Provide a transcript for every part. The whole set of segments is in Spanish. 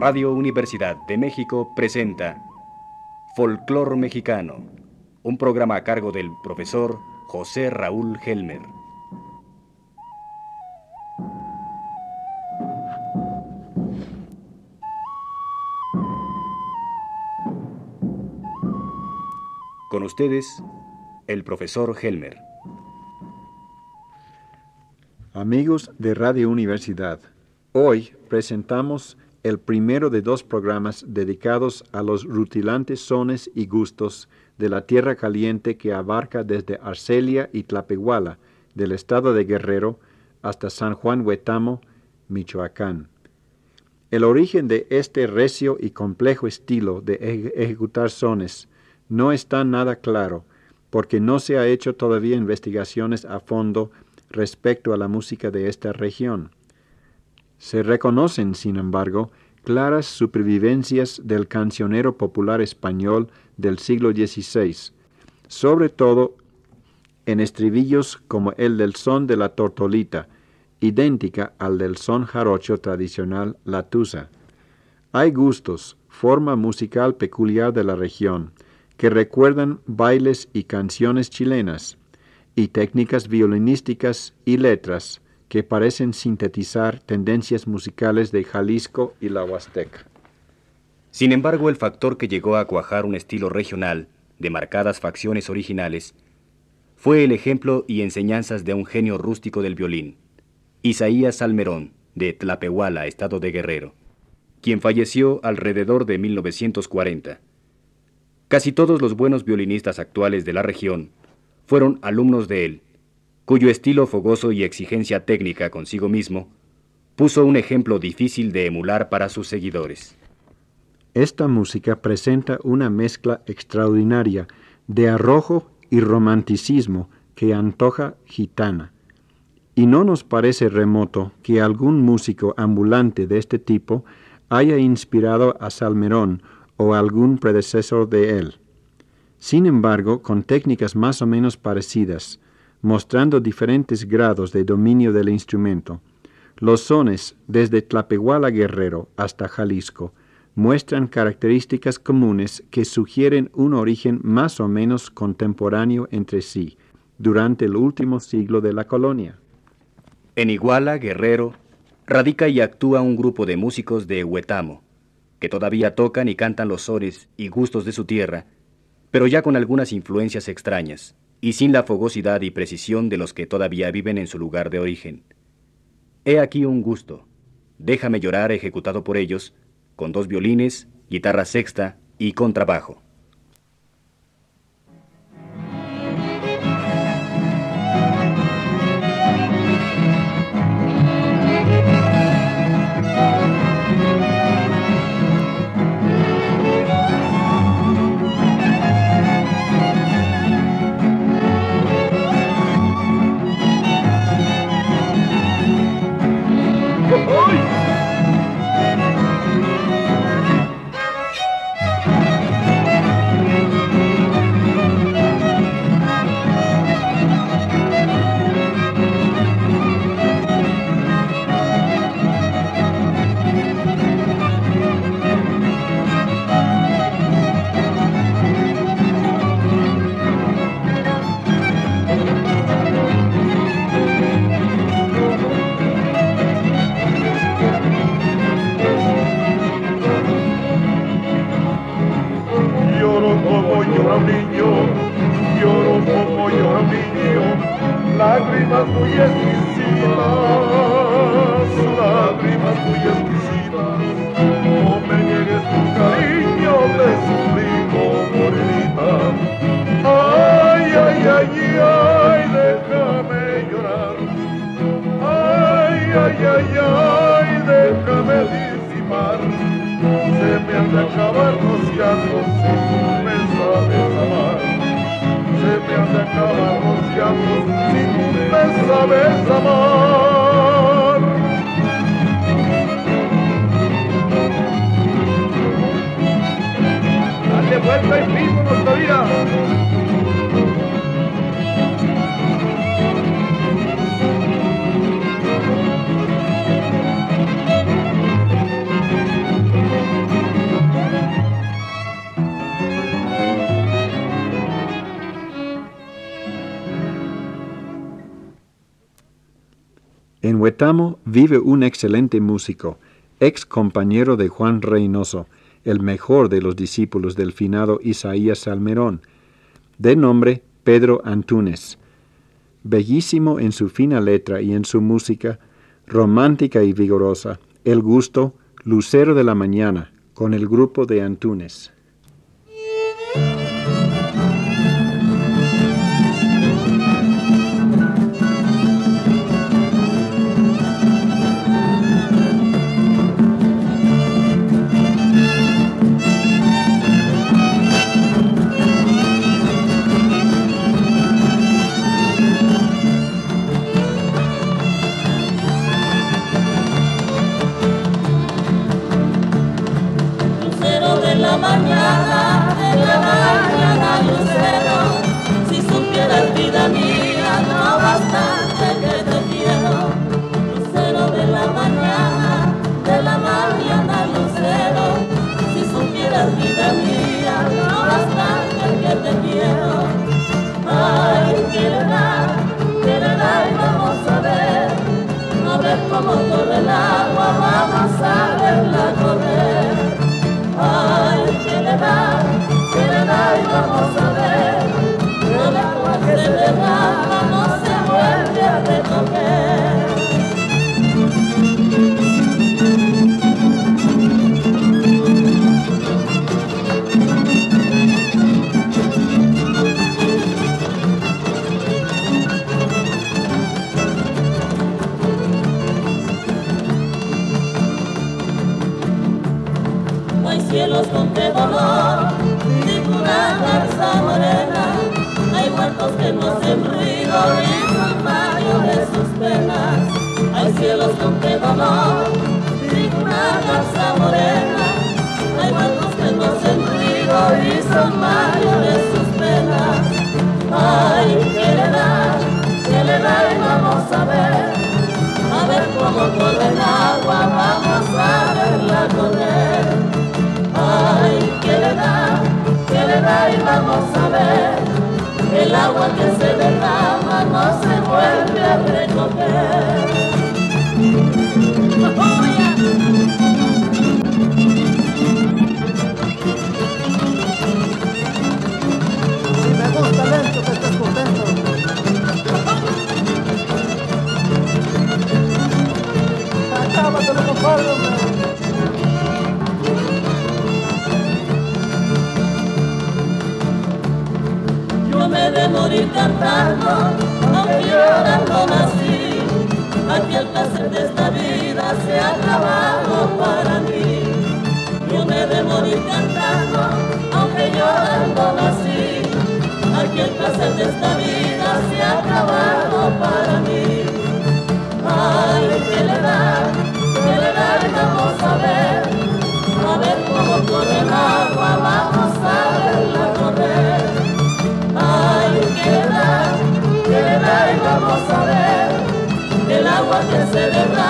Radio Universidad de México presenta Folclor Mexicano, un programa a cargo del profesor José Raúl Helmer. Con ustedes, el profesor Helmer. Amigos de Radio Universidad, hoy presentamos el primero de dos programas dedicados a los rutilantes sones y gustos de la tierra caliente que abarca desde Arcelia y Tlapehuala, del estado de Guerrero, hasta San Juan Huetamo, Michoacán. El origen de este recio y complejo estilo de ejecutar sones no está nada claro, porque no se ha hecho todavía investigaciones a fondo respecto a la música de esta región. Se reconocen, sin embargo, claras supervivencias del cancionero popular español del siglo XVI, sobre todo en estribillos como el del son de la tortolita, idéntica al del son jarocho tradicional la tusa. Hay gustos, forma musical peculiar de la región, que recuerdan bailes y canciones chilenas, y técnicas violinísticas y letras, que parecen sintetizar tendencias musicales de Jalisco y la Huasteca. Sin embargo, el factor que llegó a cuajar un estilo regional de marcadas facciones originales fue el ejemplo y enseñanzas de un genio rústico del violín, Isaías Salmerón, de Tlapehuala, estado de Guerrero, quien falleció alrededor de 1940. Casi todos los buenos violinistas actuales de la región fueron alumnos de él, cuyo estilo fogoso y exigencia técnica consigo mismo puso un ejemplo difícil de emular para sus seguidores. Esta música presenta una mezcla extraordinaria de arrojo y romanticismo que antoja gitana. Y no nos parece remoto que algún músico ambulante de este tipo haya inspirado a Salmerón o algún predecesor de él. Sin embargo, con técnicas más o menos parecidas, mostrando diferentes grados de dominio del instrumento. Los sones, desde Tlapehuala Guerrero hasta Jalisco, muestran características comunes que sugieren un origen más o menos contemporáneo entre sí durante el último siglo de la colonia. En Iguala, Guerrero, radica y actúa un grupo de músicos de Huetamo, que todavía tocan y cantan los sones y gustos de su tierra, pero ya con algunas influencias extrañas y sin la fogosidad y precisión de los que todavía viven en su lugar de origen. He aquí un gusto. Déjame llorar ejecutado por ellos, con dos violines, guitarra sexta y contrabajo. de cada nos si tú me sabes amar. Dale vuelta y mismo nuestra vida. Huetamo vive un excelente músico, ex compañero de Juan Reynoso, el mejor de los discípulos del finado Isaías Salmerón, de nombre Pedro Antunes. Bellísimo en su fina letra y en su música, romántica y vigorosa, el gusto, lucero de la mañana, con el grupo de cómo corre el agua, vamos a verla correr. Ay, que le da, que le da y vamos a ver, el agua que se le da. podemos saber que el agua que se derrama no se vuelve a recoger. Antunes.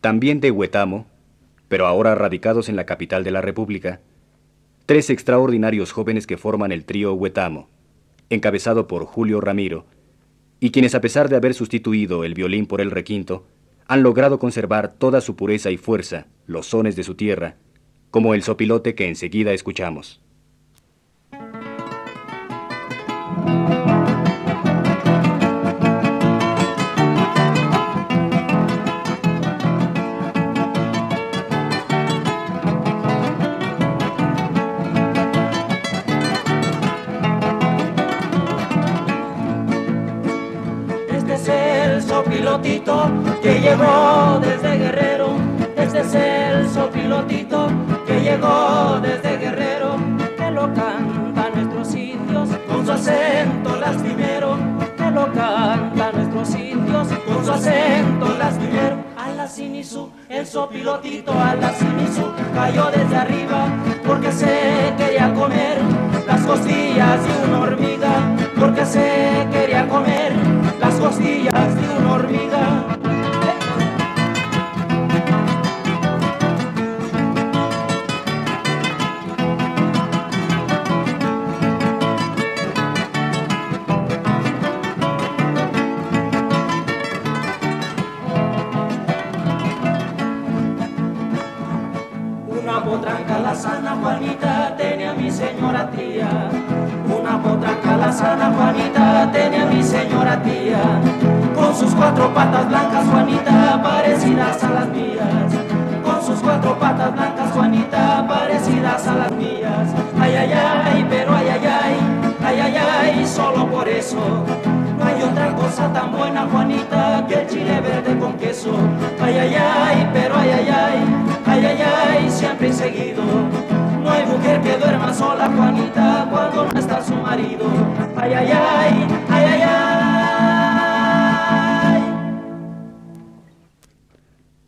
También de Huetamo, pero ahora radicados en la capital de la República, tres extraordinarios jóvenes que forman el trío Huetamo, encabezado por Julio Ramiro, y quienes a pesar de haber sustituido el violín por el requinto, han logrado conservar toda su pureza y fuerza, los sones de su tierra, como el sopilote que enseguida escuchamos. Llegó desde Guerrero. Este es el sopilotito que llegó desde Guerrero. Que lo cantan nuestros indios con su acento lastimero. Que lo cantan nuestros indios con su acento lastimero. A la Sinisu, el sopilotito a la Sinisu cayó desde arriba porque se quería comer las costillas de una hormiga. Porque se quería comer las costillas de una hormiga. No hay otra cosa tan buena, Juanita, que el chile verde con queso. Ay, ay, ay, pero ay, ay, ay, ay, ay, ay, siempre seguido. No hay mujer que duerma sola, Juanita, cuando no está su marido. Ay, ay, ay, ay, ay, ay.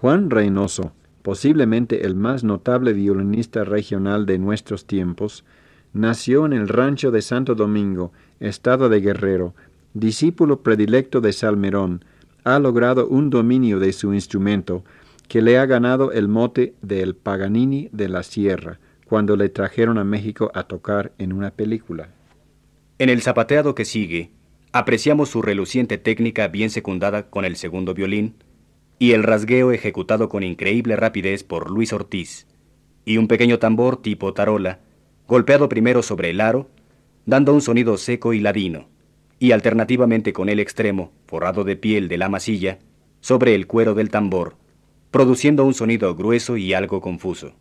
Juan Reynoso, posiblemente el más notable violinista regional de nuestros tiempos, nació en el rancho de Santo Domingo, estado de Guerrero, discípulo predilecto de Salmerón, ha logrado un dominio de su instrumento que le ha ganado el mote de el Paganini de la Sierra, cuando le trajeron a México a tocar en una película. En el zapateado que sigue, apreciamos su reluciente técnica bien secundada con el segundo violín y el rasgueo ejecutado con increíble rapidez por Luis Ortiz, y un pequeño tambor tipo tarola, golpeado primero sobre el aro, dando un sonido seco y ladino, y alternativamente con el extremo, forrado de piel de la masilla, sobre el cuero del tambor, produciendo un sonido grueso y algo confuso.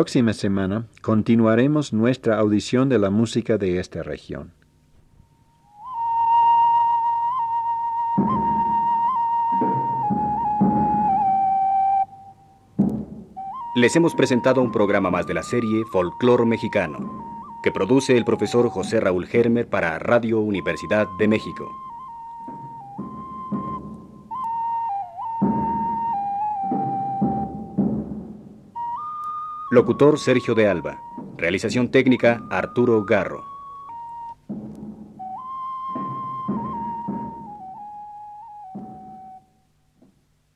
Próxima semana continuaremos nuestra audición de la música de esta región. Les hemos presentado un programa más de la serie Folclor Mexicano, que produce el profesor José Raúl Germer para Radio Universidad de México. Locutor Sergio de Alba. Realización técnica Arturo Garro.